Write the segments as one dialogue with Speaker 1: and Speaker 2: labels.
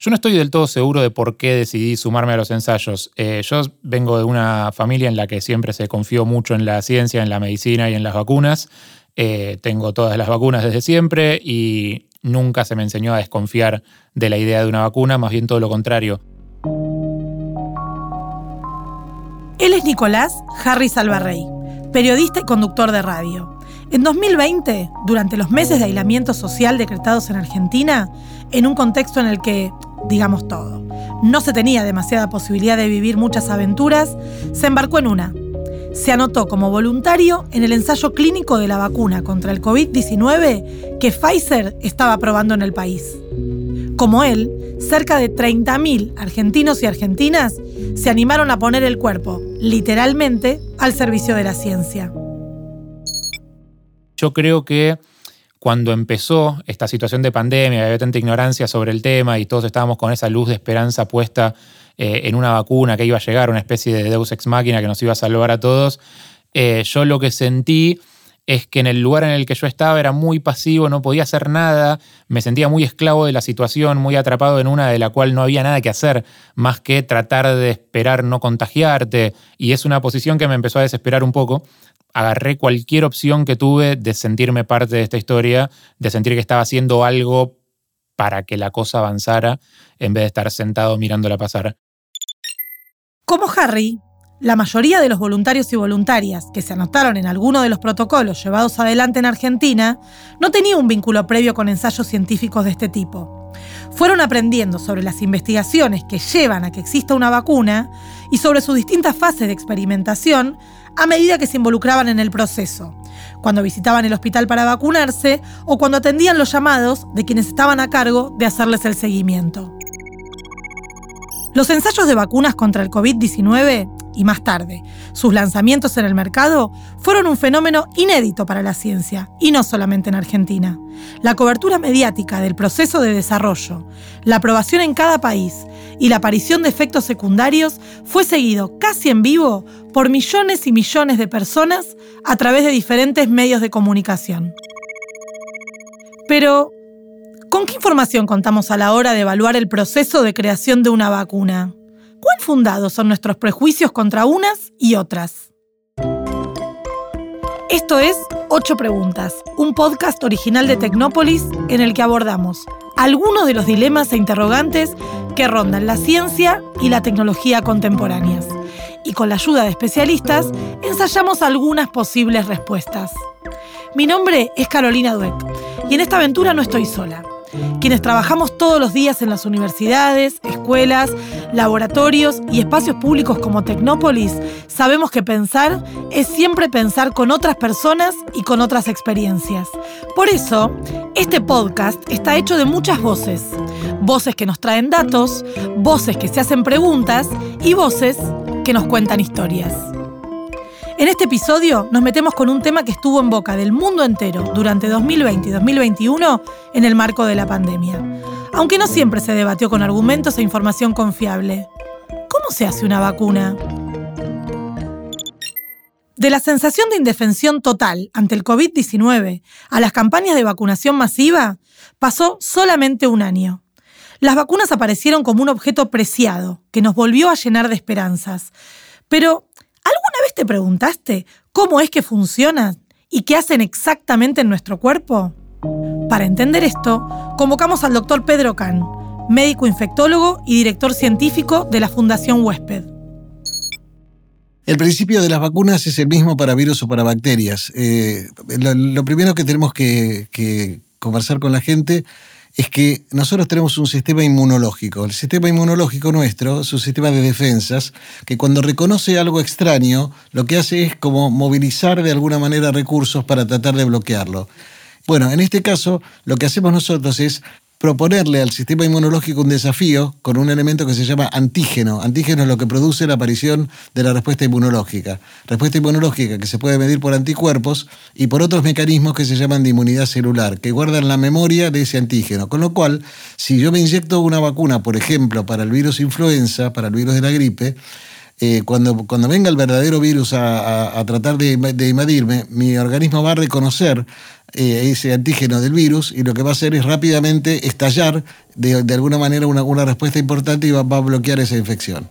Speaker 1: Yo no estoy del todo seguro de por qué decidí sumarme a los ensayos. Eh, yo vengo de una familia en la que siempre se confió mucho en la ciencia, en la medicina y en las vacunas. Eh, tengo todas las vacunas desde siempre y nunca se me enseñó a desconfiar de la idea de una vacuna, más bien todo lo contrario.
Speaker 2: Él es Nicolás Harry Salvarrey, periodista y conductor de radio. En 2020, durante los meses de aislamiento social decretados en Argentina, en un contexto en el que digamos todo. No se tenía demasiada posibilidad de vivir muchas aventuras, se embarcó en una. Se anotó como voluntario en el ensayo clínico de la vacuna contra el COVID-19 que Pfizer estaba probando en el país. Como él, cerca de 30.000 argentinos y argentinas se animaron a poner el cuerpo, literalmente, al servicio de la ciencia.
Speaker 1: Yo creo que cuando empezó esta situación de pandemia, había tanta ignorancia sobre el tema y todos estábamos con esa luz de esperanza puesta eh, en una vacuna que iba a llegar, una especie de Deus ex máquina que nos iba a salvar a todos, eh, yo lo que sentí es que en el lugar en el que yo estaba era muy pasivo, no podía hacer nada, me sentía muy esclavo de la situación, muy atrapado en una de la cual no había nada que hacer más que tratar de esperar no contagiarte, y es una posición que me empezó a desesperar un poco agarré cualquier opción que tuve de sentirme parte de esta historia, de sentir que estaba haciendo algo para que la cosa avanzara en vez de estar sentado mirándola pasar.
Speaker 2: Como Harry, la mayoría de los voluntarios y voluntarias que se anotaron en alguno de los protocolos llevados adelante en Argentina no tenía un vínculo previo con ensayos científicos de este tipo. Fueron aprendiendo sobre las investigaciones que llevan a que exista una vacuna y sobre sus distintas fases de experimentación a medida que se involucraban en el proceso, cuando visitaban el hospital para vacunarse o cuando atendían los llamados de quienes estaban a cargo de hacerles el seguimiento. Los ensayos de vacunas contra el COVID-19 y más tarde, sus lanzamientos en el mercado fueron un fenómeno inédito para la ciencia, y no solamente en Argentina. La cobertura mediática del proceso de desarrollo, la aprobación en cada país y la aparición de efectos secundarios fue seguido casi en vivo por millones y millones de personas a través de diferentes medios de comunicación. Pero, ¿con qué información contamos a la hora de evaluar el proceso de creación de una vacuna? ¿Cuán fundados son nuestros prejuicios contra unas y otras? Esto es Ocho Preguntas, un podcast original de Tecnópolis en el que abordamos algunos de los dilemas e interrogantes que rondan la ciencia y la tecnología contemporáneas. Y con la ayuda de especialistas, ensayamos algunas posibles respuestas. Mi nombre es Carolina Dueck y en esta aventura no estoy sola quienes trabajamos todos los días en las universidades, escuelas, laboratorios y espacios públicos como Tecnópolis, sabemos que pensar es siempre pensar con otras personas y con otras experiencias. Por eso, este podcast está hecho de muchas voces. Voces que nos traen datos, voces que se hacen preguntas y voces que nos cuentan historias. En este episodio nos metemos con un tema que estuvo en boca del mundo entero durante 2020 y 2021 en el marco de la pandemia, aunque no siempre se debatió con argumentos e información confiable. ¿Cómo se hace una vacuna? De la sensación de indefensión total ante el COVID-19 a las campañas de vacunación masiva, pasó solamente un año. Las vacunas aparecieron como un objeto preciado que nos volvió a llenar de esperanzas. Pero, ¿Alguna vez te preguntaste cómo es que funcionan y qué hacen exactamente en nuestro cuerpo? Para entender esto, convocamos al doctor Pedro Can, médico infectólogo y director científico de la Fundación Huésped.
Speaker 3: El principio de las vacunas es el mismo para virus o para bacterias. Eh, lo, primero que tenemos que, que conversar con la gente es que nosotros tenemos un sistema inmunológico. El sistema inmunológico nuestro es un sistema de defensas que cuando reconoce algo extraño, lo que hace es como movilizar de alguna manera recursos para tratar de bloquearlo. Bueno, en este caso, lo que hacemos nosotros es proponerle al sistema inmunológico un desafío con un elemento que se llama antígeno. Antígeno es lo que produce la aparición de la respuesta inmunológica. Respuesta inmunológica que se puede medir por anticuerpos y por otros mecanismos que se llaman de inmunidad celular, que guardan la memoria de ese antígeno. Con lo cual, si yo me inyecto una vacuna, por ejemplo, para el virus influenza, para el virus de la gripe, eh, cuando, cuando venga el verdadero virus a, tratar de, de, invadirme, mi organismo va a reconocer eh, ese antígeno del virus y lo que va a hacer es rápidamente estallar de, alguna manera una, respuesta importante y va a bloquear esa infección.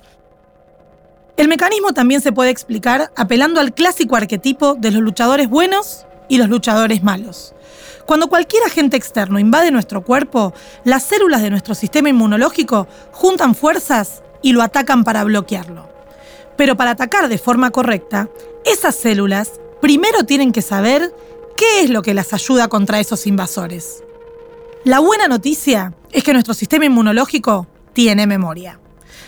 Speaker 2: El mecanismo también se puede explicar apelando al clásico arquetipo de los luchadores buenos y los luchadores malos. Cuando cualquier agente externo invade nuestro cuerpo, las células de nuestro sistema inmunológico juntan fuerzas y lo atacan para bloquearlo. Pero para atacar de forma correcta, esas células primero tienen que saber qué es lo que las ayuda contra esos invasores. La buena noticia es que nuestro sistema inmunológico tiene memoria.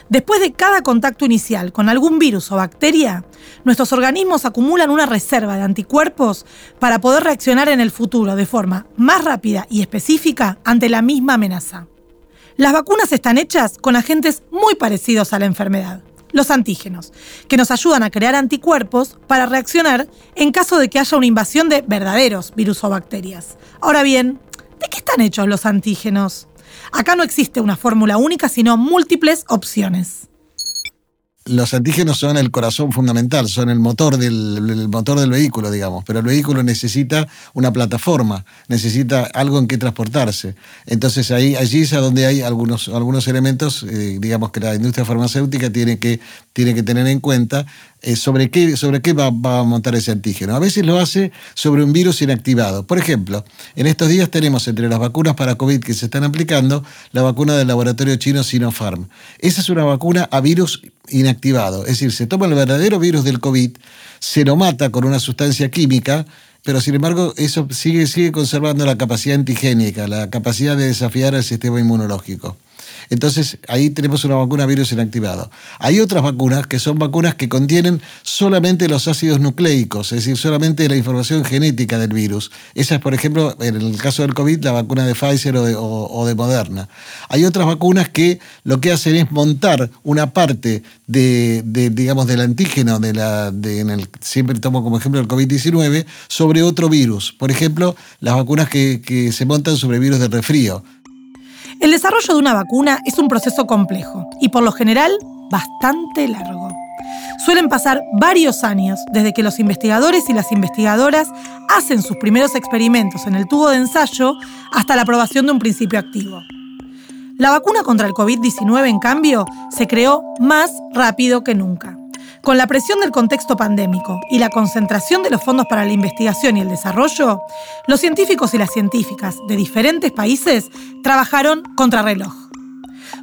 Speaker 2: Después de cada contacto inicial con algún virus o bacteria, nuestros organismos acumulan una reserva de anticuerpos para poder reaccionar en el futuro de forma más rápida y específica ante la misma amenaza. Las vacunas están hechas con agentes muy parecidos a la enfermedad, los antígenos, que nos ayudan a crear anticuerpos para reaccionar en caso de que haya una invasión de verdaderos virus o bacterias. Ahora bien, ¿de qué están hechos los antígenos? Acá no existe una fórmula única, sino múltiples opciones.
Speaker 3: Los antígenos son el corazón fundamental, son el motor del, motor del vehículo, digamos, pero el vehículo necesita una plataforma, necesita algo en que transportarse. Entonces ahí, allí es donde hay algunos, algunos elementos, eh, digamos, que la industria farmacéutica tiene que, tiene que tener en cuenta eh, sobre qué, sobre qué va, a montar ese antígeno. A veces lo hace sobre un virus inactivado. Por ejemplo, en estos días tenemos entre las vacunas para COVID que se están aplicando la vacuna del laboratorio chino Sinopharm. Esa es una vacuna a virus inactivado. Es decir, se toma el verdadero virus del COVID, se lo mata con una sustancia química, pero sin embargo eso sigue, sigue conservando la capacidad antigénica, la capacidad de desafiar al sistema inmunológico. Entonces, ahí tenemos una vacuna virus inactivado. Hay otras vacunas que son vacunas que contienen solamente los ácidos nucleicos, es decir, solamente la información genética del virus. Esa es, por ejemplo, en el caso del COVID, la vacuna de Pfizer o de, Moderna. Hay otras vacunas que lo que hacen es montar una parte de, digamos, del antígeno, de la, en el, siempre tomo como ejemplo el COVID-19, sobre otro virus. Por ejemplo, las vacunas que, que se montan sobre virus de resfrío.
Speaker 2: El desarrollo de una vacuna es un proceso complejo y por lo general bastante largo. Suelen pasar varios años desde que los investigadores y las investigadoras hacen sus primeros experimentos en el tubo de ensayo hasta la aprobación de un principio activo. La vacuna contra el COVID-19, en cambio, se creó más rápido que nunca. Con la presión del contexto pandémico y la concentración de los fondos para la investigación y el desarrollo, los científicos y las científicas de diferentes países trabajaron contra reloj.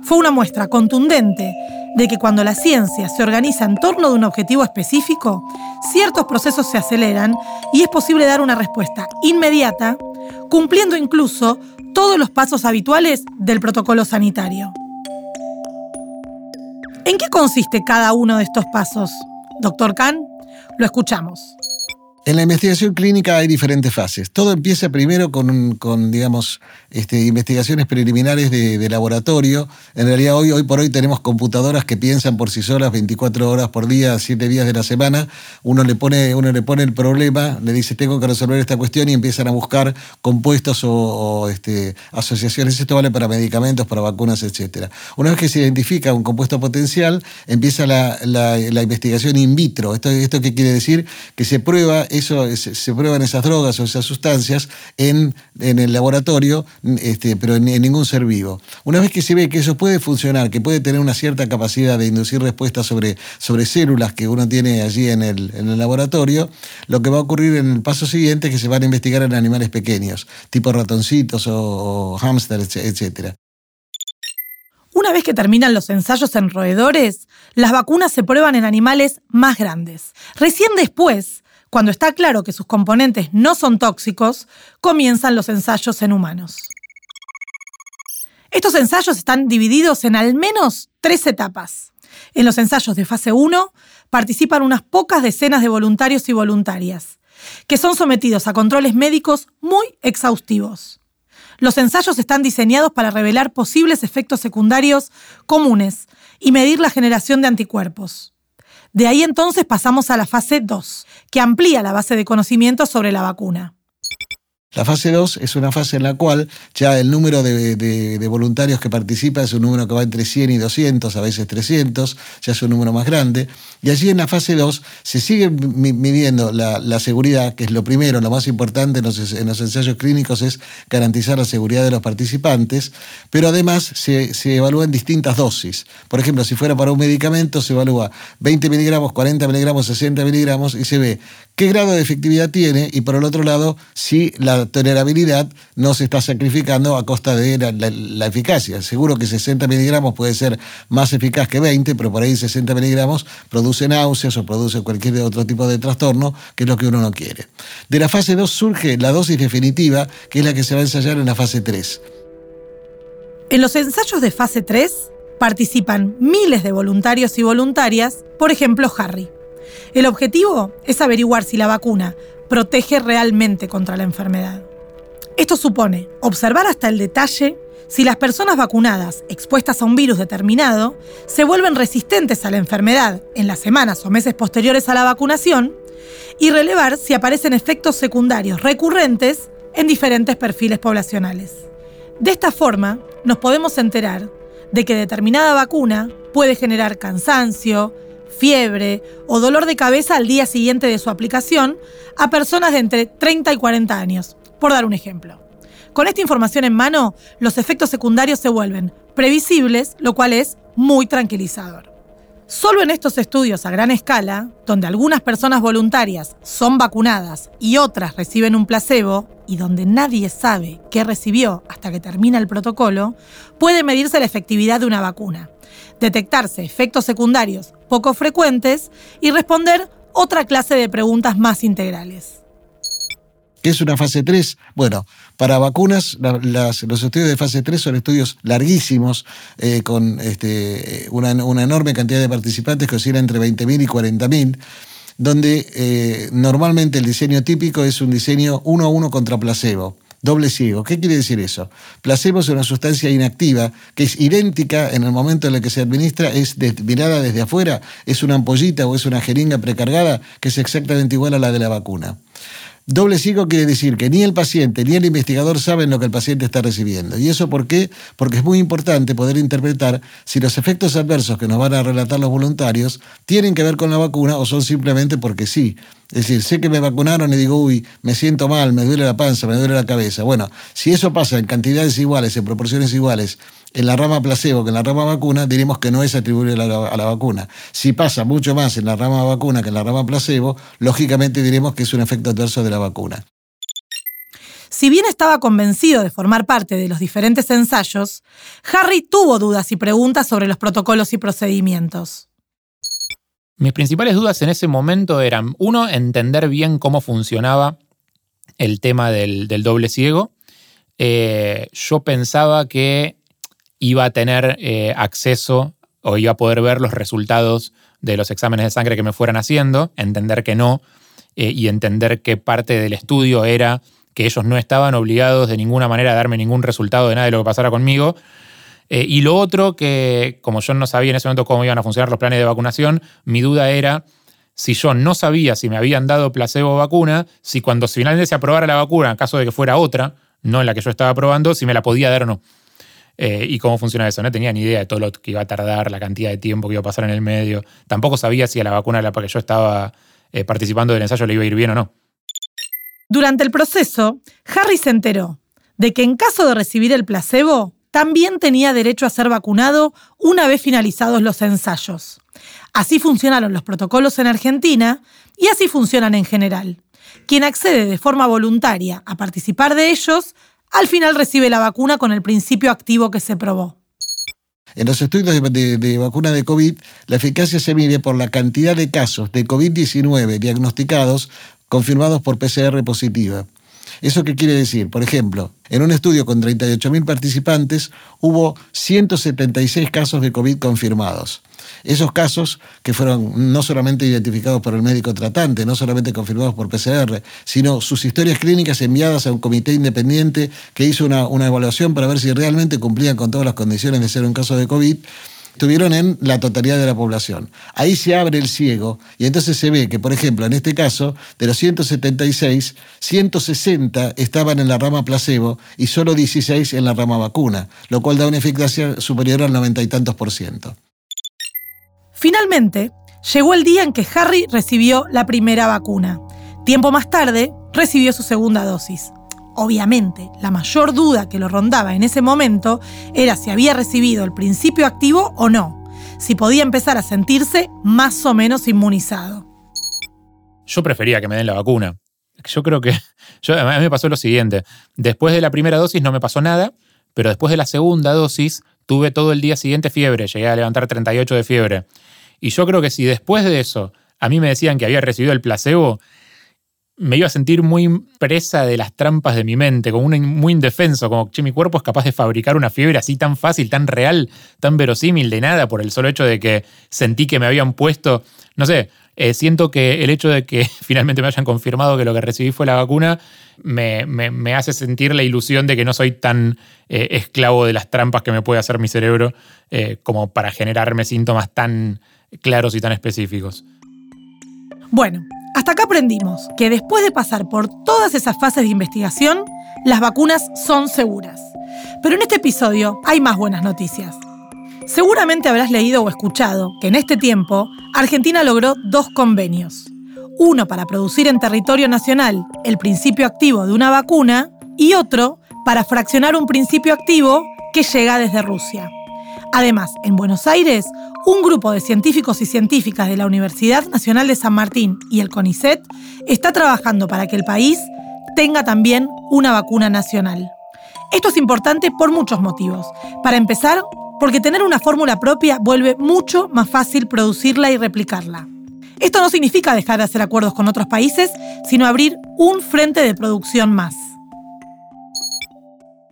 Speaker 2: Fue una muestra contundente de que cuando la ciencia se organiza en torno de un objetivo específico, ciertos procesos se aceleran y es posible dar una respuesta inmediata, cumpliendo incluso todos los pasos habituales del protocolo sanitario. ¿En qué consiste cada uno de estos pasos? Doctor Kahn, lo escuchamos.
Speaker 3: En la investigación clínica hay diferentes fases. Todo empieza primero con, con digamos, este, investigaciones preliminares de, laboratorio. En realidad hoy, hoy por hoy tenemos computadoras que piensan por sí solas 24 horas por día, 7 días de la semana. Uno le, pone, uno le pone el problema, le dice tengo que resolver esta cuestión y empiezan a buscar compuestos o, este, asociaciones. Esto vale para medicamentos, para vacunas, etc. Una vez que se identifica un compuesto potencial, empieza la, la, investigación in vitro. ¿Esto, ¿Esto qué quiere decir? Que se prueba eso, se, prueban esas drogas o esas sustancias en, el laboratorio, este, pero en, ningún ser vivo. Una vez que se ve que eso puede funcionar, que puede tener una cierta capacidad de inducir respuestas sobre, sobre células que uno tiene allí en el, en el laboratorio, lo que va a ocurrir en el paso siguiente es que se van a investigar en animales pequeños, tipo ratoncitos o, o hámsters, etc.
Speaker 2: Una vez que terminan los ensayos en roedores, las vacunas se prueban en animales más grandes. Recién después cuando está claro que sus componentes no son tóxicos, comienzan los ensayos en humanos. Estos ensayos están divididos en al menos tres etapas. En los ensayos de fase 1 participan unas pocas decenas de voluntarios y voluntarias, que son sometidos a controles médicos muy exhaustivos. Los ensayos están diseñados para revelar posibles efectos secundarios comunes y medir la generación de anticuerpos. De ahí entonces pasamos a la fase 2, que amplía la base de conocimientos sobre la vacuna.
Speaker 3: La fase 2 es una fase en la cual ya el número de, voluntarios que participa es un número que va entre 100 y 200, a veces 300, ya es un número más grande. Y allí en la fase 2 se sigue midiendo la, seguridad, que es lo primero, lo más importante en los, ensayos clínicos es garantizar la seguridad de los participantes, pero además se, se evalúan distintas dosis. Por ejemplo, si fuera para un medicamento, se evalúa 20 miligramos, 40 miligramos, 60 miligramos y se ve qué grado de efectividad tiene y por el otro lado, si la tolerabilidad no se está sacrificando a costa de la, eficacia. Seguro que 60 miligramos puede ser más eficaz que 20, pero por ahí 60 miligramos produce náuseas o produce cualquier otro tipo de trastorno, que es lo que uno no quiere. De la fase 2 surge la dosis definitiva, que es la que se va a ensayar en la fase 3.
Speaker 2: En los ensayos de fase 3 participan miles de voluntarios y voluntarias, por ejemplo Harry. El objetivo es averiguar si la vacuna protege realmente contra la enfermedad. Esto supone observar hasta el detalle si las personas vacunadas expuestas a un virus determinado se vuelven resistentes a la enfermedad en las semanas o meses posteriores a la vacunación y relevar si aparecen efectos secundarios recurrentes en diferentes perfiles poblacionales. De esta forma, nos podemos enterar de que determinada vacuna puede generar cansancio, fiebre o dolor de cabeza al día siguiente de su aplicación a personas de entre 30 y 40 años, por dar un ejemplo. Con esta información en mano, los efectos secundarios se vuelven previsibles, lo cual es muy tranquilizador. Solo en estos estudios a gran escala, donde algunas personas voluntarias son vacunadas y otras reciben un placebo, y donde nadie sabe qué recibió hasta que termina el protocolo, puede medirse la efectividad de una vacuna, detectarse efectos secundarios poco frecuentes y responder otra clase de preguntas más integrales.
Speaker 3: ¿Qué es una fase 3? Bueno, para vacunas, los estudios de fase 3 son estudios larguísimos, eh, con este, una, enorme cantidad de participantes que oscila entre 20.000 y 40.000, donde eh, normalmente el diseño típico es un diseño uno a uno contra placebo. Doble ciego. ¿Qué quiere decir eso? Placebo es una sustancia inactiva que es idéntica en el momento en el que se administra, es mirada desde afuera, es una ampollita o es una jeringa precargada que es exactamente igual a la de la vacuna. Doble ciego quiere decir que ni el paciente ni el investigador saben lo que el paciente está recibiendo. ¿Y eso por qué? Porque es muy importante poder interpretar si los efectos adversos que nos van a relatar los voluntarios tienen que ver con la vacuna o son simplemente porque sí. Es decir, sé que me vacunaron y digo, uy, me siento mal, me duele la panza, me duele la cabeza. Bueno, si eso pasa en cantidades iguales, en proporciones iguales, en la rama placebo que en la rama vacuna, diremos que no es atribuible a la, a la, vacuna. Si pasa mucho más en la rama vacuna que en la rama placebo, lógicamente diremos que es un efecto adverso de la vacuna.
Speaker 2: Si bien estaba convencido de formar parte de los diferentes ensayos, Harry tuvo dudas y preguntas sobre los protocolos y procedimientos.
Speaker 1: Mis principales dudas en ese momento eran, uno, entender bien cómo funcionaba el tema del, doble ciego. Eh, yo pensaba que iba a tener eh, acceso o iba a poder ver los resultados de los exámenes de sangre que me fueran haciendo, entender que no, eh, y entender que parte del estudio era que ellos no estaban obligados de ninguna manera a darme ningún resultado de nada de lo que pasara conmigo, eh, y lo otro que, como yo no sabía en ese momento cómo iban a funcionar los planes de vacunación, mi duda era si yo no sabía si me habían dado placebo o vacuna, si cuando finalmente se aprobara la vacuna, en caso de que fuera otra, no en la que yo estaba probando, si me la podía dar o no. Eh, y cómo funciona eso. No tenía ni idea de todo lo que iba a tardar, la cantidad de tiempo que iba a pasar en el medio. Tampoco sabía si a la vacuna la que yo estaba eh, participando del ensayo le iba a ir bien o no.
Speaker 2: Durante el proceso, Harry se enteró de que en caso de recibir el placebo, también tenía derecho a ser vacunado una vez finalizados los ensayos. Así funcionaron los protocolos en Argentina y así funcionan en general. Quien accede de forma voluntaria a participar de ellos, al final recibe la vacuna con el principio activo que se probó.
Speaker 3: En los estudios de, vacuna de COVID, la eficacia se mide por la cantidad de casos de COVID-19 diagnosticados confirmados por PCR positiva. ¿Eso qué quiere decir? Por ejemplo, en un estudio con 38.000 participantes hubo 176 casos de COVID confirmados. Esos casos que fueron no solamente identificados por el médico tratante, no solamente confirmados por PCR, sino sus historias clínicas enviadas a un comité independiente que hizo una, una evaluación para ver si realmente cumplían con todas las condiciones de ser un caso de COVID, estuvieron en la totalidad de la población. Ahí se abre el ciego y entonces se ve que, por ejemplo, en este caso, de los 176, 160 estaban en la rama placebo y solo 16 en la rama vacuna, lo cual da una eficacia superior al noventa y tantos por ciento.
Speaker 2: Finalmente, llegó el día en que Harry recibió la primera vacuna. Tiempo más tarde, recibió su segunda dosis. Obviamente, la mayor duda que lo rondaba en ese momento era si había recibido el principio activo o no, si podía empezar a sentirse más o menos inmunizado.
Speaker 1: Yo prefería que me den la vacuna. Yo creo que a mí me pasó lo siguiente. Después de la primera dosis no me pasó nada, pero después de la segunda dosis tuve todo el día siguiente fiebre, llegué a levantar 38 de fiebre. Y yo creo que si después de eso a mí me decían que había recibido el placebo, me iba a sentir muy presa de las trampas de mi mente, como un, muy indefenso, como que mi cuerpo es capaz de fabricar una fiebre así tan fácil, tan real, tan verosímil de nada por el solo hecho de que sentí que me habían puesto, no sé, eh, siento que el hecho de que finalmente me hayan confirmado que lo que recibí fue la vacuna me, hace sentir la ilusión de que no soy tan eh, esclavo de las trampas que me puede hacer mi cerebro eh, como para generarme síntomas tan claros y tan específicos.
Speaker 2: Bueno, hasta acá aprendimos que después de pasar por todas esas fases de investigación, las vacunas son seguras. Pero en este episodio hay más buenas noticias. Seguramente habrás leído o escuchado que en este tiempo Argentina logró dos convenios. Uno para producir en territorio nacional el principio activo de una vacuna y otro para fraccionar un principio activo que llega desde Rusia. Además, en Buenos Aires, un grupo de científicos y científicas de la Universidad Nacional de San Martín y el CONICET está trabajando para que el país tenga también una vacuna nacional. Esto es importante por muchos motivos. Para empezar, porque tener una fórmula propia vuelve mucho más fácil producirla y replicarla. Esto no significa dejar de hacer acuerdos con otros países, sino abrir un frente de producción más.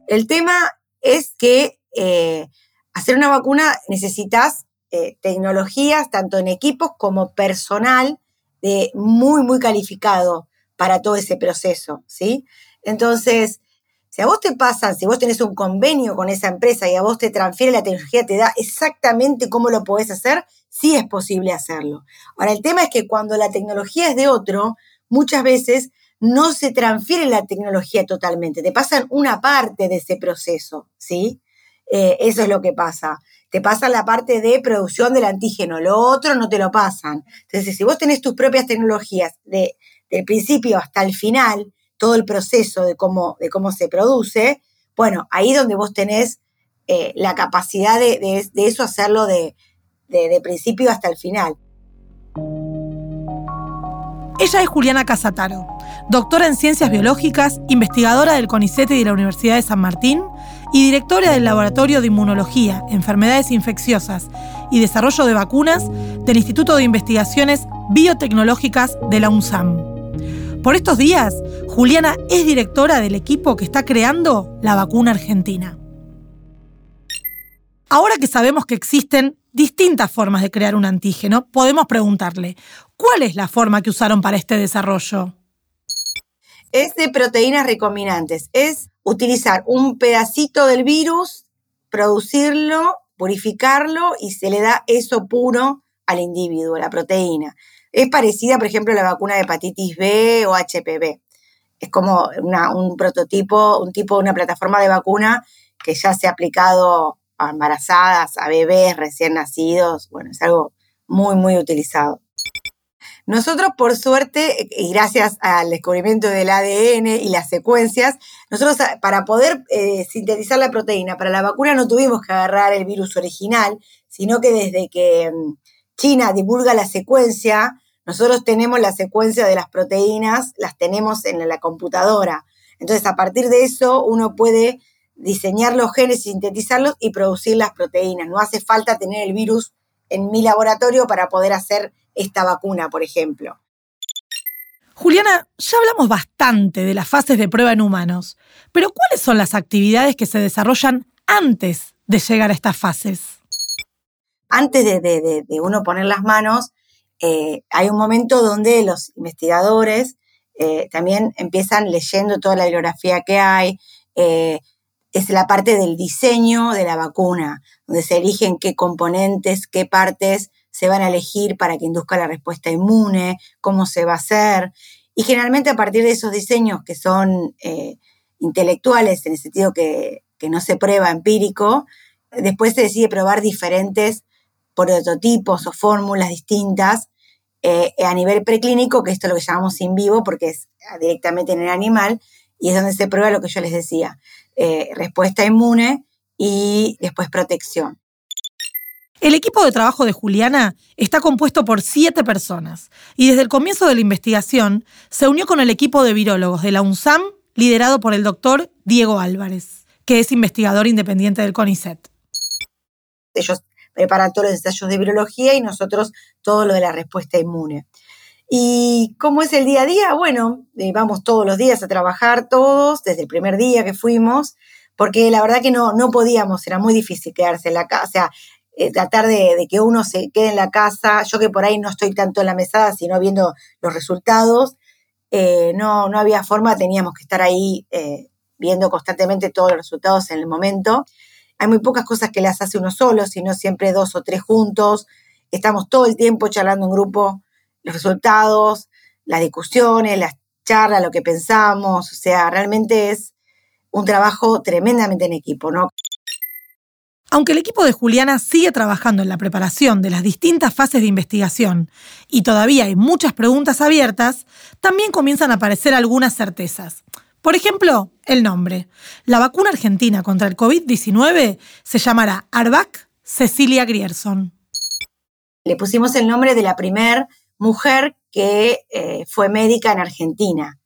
Speaker 4: El tema es que eh, hacer una vacuna necesitas eh, tecnologías, tanto en equipos como personal, de muy, muy calificado para todo ese proceso, ¿sí? Entonces, si a vos te pasan, si vos tenés un convenio con esa empresa y a vos te transfiere la tecnología, te da exactamente cómo lo podés hacer, sí es posible hacerlo. Ahora, el tema es que cuando la tecnología es de otro, muchas veces no se transfiere la tecnología totalmente, te pasan una parte de ese proceso, ¿sí? Eh, eso es lo que pasa. Te pasan la parte de producción del antígeno, lo otro no te lo pasan. Entonces, si vos tenés tus propias tecnologías de, del principio hasta el final, todo el proceso de cómo, de cómo se produce, bueno, ahí donde vos tenés eh, la capacidad de, eso hacerlo de, de principio hasta el final.
Speaker 2: Ella es Juliana Casataro, doctora en ciencias biológicas, investigadora del CONICET y de la Universidad de San Martín y directora del Laboratorio de Inmunología, Enfermedades Infecciosas y Desarrollo de Vacunas del Instituto de Investigaciones Biotecnológicas de la UNSAM. Por estos días, Juliana es directora del equipo que está creando la vacuna argentina. Ahora que sabemos que existen distintas formas de crear un antígeno, podemos preguntarle, ¿cuál es la forma que usaron para este desarrollo?
Speaker 4: Es de proteínas recombinantes. Es utilizar un pedacito del virus, producirlo, purificarlo y se le da eso puro al individuo, la proteína. Es parecida, por ejemplo, a la vacuna de hepatitis B o HPV. Es como un prototipo, un tipo, una plataforma de vacuna que ya se ha aplicado a embarazadas, a bebés recién nacidos. Bueno, es algo muy, muy utilizado. Nosotros, por suerte, y gracias al descubrimiento del ADN y las secuencias, nosotros para poder eh, sintetizar la proteína para la vacuna no tuvimos que agarrar el virus original, sino que desde que mm, China divulga la secuencia, nosotros tenemos la secuencia de las proteínas, las tenemos en la computadora. Entonces, a partir de eso, uno puede diseñar los genes, sintetizarlos y producir las proteínas. No hace falta tener el virus en mi laboratorio para poder hacer esta vacuna, por ejemplo.
Speaker 2: Juliana, ya hablamos bastante de las fases de prueba en humanos, pero ¿cuáles son las actividades que se desarrollan antes de llegar a estas fases?
Speaker 4: Antes de, uno poner las manos, eh, hay un momento donde los investigadores eh, también empiezan leyendo toda la bibliografía que hay, eh, es la parte del diseño de la vacuna. Donde se eligen qué componentes, qué partes se van a elegir para que induzca la respuesta inmune, cómo se va a hacer. Y generalmente a partir de esos diseños que son eh, intelectuales, en el sentido que, no se prueba empírico, después se decide probar diferentes prototipos o fórmulas distintas eh, a nivel preclínico, que esto es lo que llamamos in vivo porque es directamente en el animal, y es donde se prueba lo que yo les decía, eh, respuesta inmune y después protección.
Speaker 2: El equipo de trabajo de Juliana está compuesto por siete personas y desde el comienzo de la investigación se unió con el equipo de virólogos de la UNSAM liderado por el doctor Diego Álvarez, que es investigador independiente del CONICET.
Speaker 4: Ellos preparan todos los ensayos de virología y nosotros todo lo de la respuesta inmune. ¿Y cómo es el día a día? Bueno, eh, vamos todos los días a trabajar todos, desde el primer día que fuimos, porque la verdad que no, no podíamos, era muy difícil quedarse en la casa, o sea, eh, tratar de, que uno se quede en la casa, yo que por ahí no estoy tanto en la mesada, sino viendo los resultados, eh, no, no había forma, teníamos que estar ahí viendo constantemente todos los resultados en el momento. Hay muy pocas cosas que las hace uno solo, sino siempre dos o tres juntos. Estamos todo el tiempo charlando en grupo los resultados, las discusiones, las charlas, lo que pensamos. O sea, realmente es un trabajo tremendamente en equipo, ¿no?
Speaker 2: Aunque el equipo de Juliana sigue trabajando en la preparación de las distintas fases de investigación y todavía hay muchas preguntas abiertas, también comienzan a aparecer algunas certezas. Por ejemplo, el nombre. La vacuna argentina contra el COVID-19 se llamará Arvac Cecilia Grierson.
Speaker 4: Le pusimos el nombre de la primer mujer que eh, fue médica en Argentina,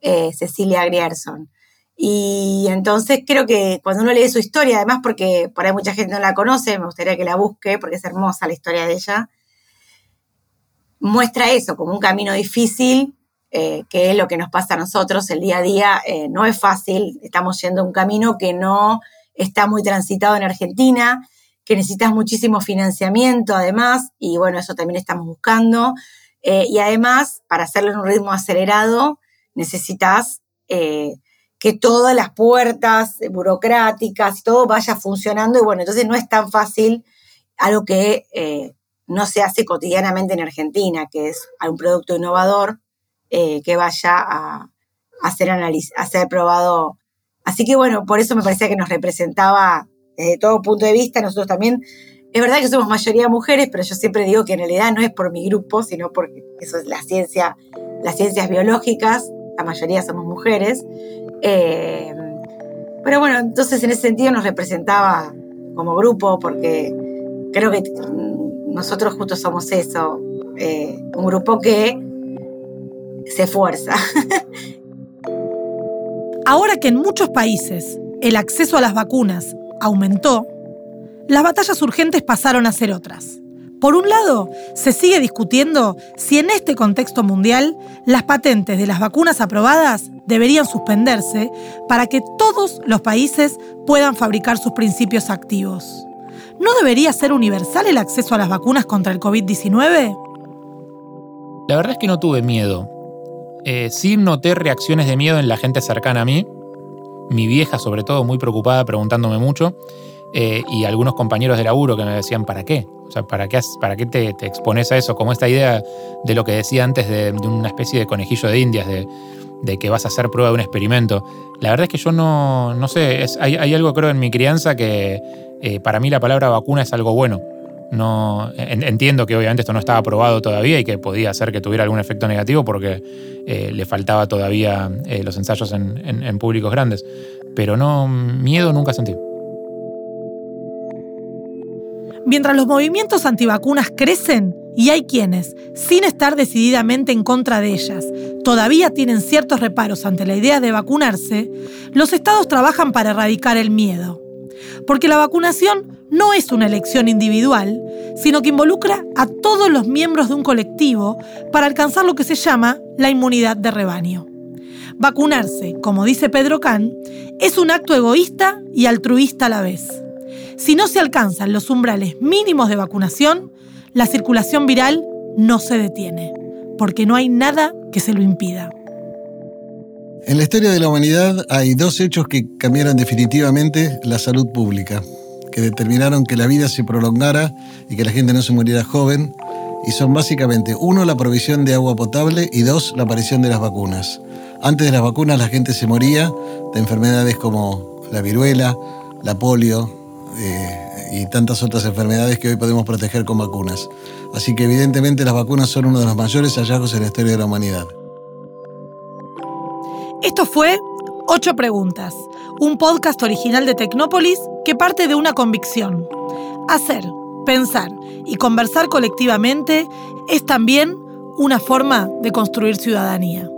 Speaker 4: eh, Cecilia Grierson. Y entonces creo que cuando uno lee su historia, además porque por ahí mucha gente no la conoce, me gustaría que la busque porque es hermosa la historia de ella, muestra eso como un camino difícil, eh, que es lo que nos pasa a nosotros el día a día. no es fácil, estamos yendo un camino que no está muy transitado en Argentina, que necesitas muchísimo financiamiento además, y bueno, eso también estamos buscando. Eh, y además, para hacerlo en un ritmo acelerado, necesitas eh, que todas las puertas burocráticas todo vaya funcionando. Y bueno, entonces no es tan fácil algo que eh, no se hace cotidianamente en Argentina, que es un producto innovador que vaya a, a ser, a ser probado. Así que bueno, por eso me parecía que nos representaba desde todo punto de vista, nosotros también, es verdad que somos mayoría mujeres, pero yo siempre digo que en realidad no es por mi grupo, sino porque eso es la ciencia, las ciencias biológicas, la mayoría somos mujeres. Eh, pero bueno, entonces en ese sentido nos representaba como grupo, porque creo que nosotros justo somos eso, eh, un grupo que se esfuerza.
Speaker 2: Ahora que en muchos países el acceso a las vacunas aumentó, las batallas urgentes pasaron a ser otras. Por un lado, se sigue discutiendo si en este contexto mundial las patentes de las vacunas aprobadas deberían suspenderse para que todos los países puedan fabricar sus principios activos. ¿No debería ser universal el acceso a las vacunas contra el COVID-19?
Speaker 1: La verdad es que no tuve miedo. Eh, sí noté reacciones de miedo en la gente cercana a mí, mi vieja sobre todo muy preocupada preguntándome mucho, eh, y algunos compañeros de laburo que me decían, ¿para qué? O sea, ¿para qué, para qué te, expones a eso? Como esta idea de lo que decía antes de, una especie de conejillo de indias, de, que vas a hacer prueba de un experimento. La verdad es que yo no, no sé, hay, algo creo en mi crianza que eh, para mí la palabra vacuna es algo bueno. No, entiendo que obviamente esto no estaba aprobado todavía y que podía hacer que tuviera algún efecto negativo porque eh, le faltaba todavía eh, los ensayos en, públicos grandes. Pero no, miedo nunca sentí.
Speaker 2: Mientras los movimientos antivacunas crecen y hay quienes, sin estar decididamente en contra de ellas, todavía tienen ciertos reparos ante la idea de vacunarse, los estados trabajan para erradicar el miedo. Porque la vacunación no es una elección individual, sino que involucra a todos los miembros de un colectivo para alcanzar lo que se llama la inmunidad de rebaño. Vacunarse, como dice Pedro Can, es un acto egoísta y altruista a la vez. Si no se alcanzan los umbrales mínimos de vacunación, la circulación viral no se detiene, porque no hay nada que se lo impida.
Speaker 3: En la historia de la humanidad hay dos hechos que cambiaron definitivamente la salud pública que determinaron que la vida se prolongara y que la gente no se muriera joven. Y son básicamente, uno, la provisión de agua potable y dos, la aparición de las vacunas. Antes de las vacunas la gente se moría de enfermedades como la viruela, la polio eh, y tantas otras enfermedades que hoy podemos proteger con vacunas. Así que evidentemente las vacunas son uno de los mayores hallazgos en la historia de la humanidad.
Speaker 2: Esto fue Ocho Preguntas, un podcast original de Tecnópolis que parte de una convicción. Hacer, pensar y conversar colectivamente es también una forma de construir ciudadanía.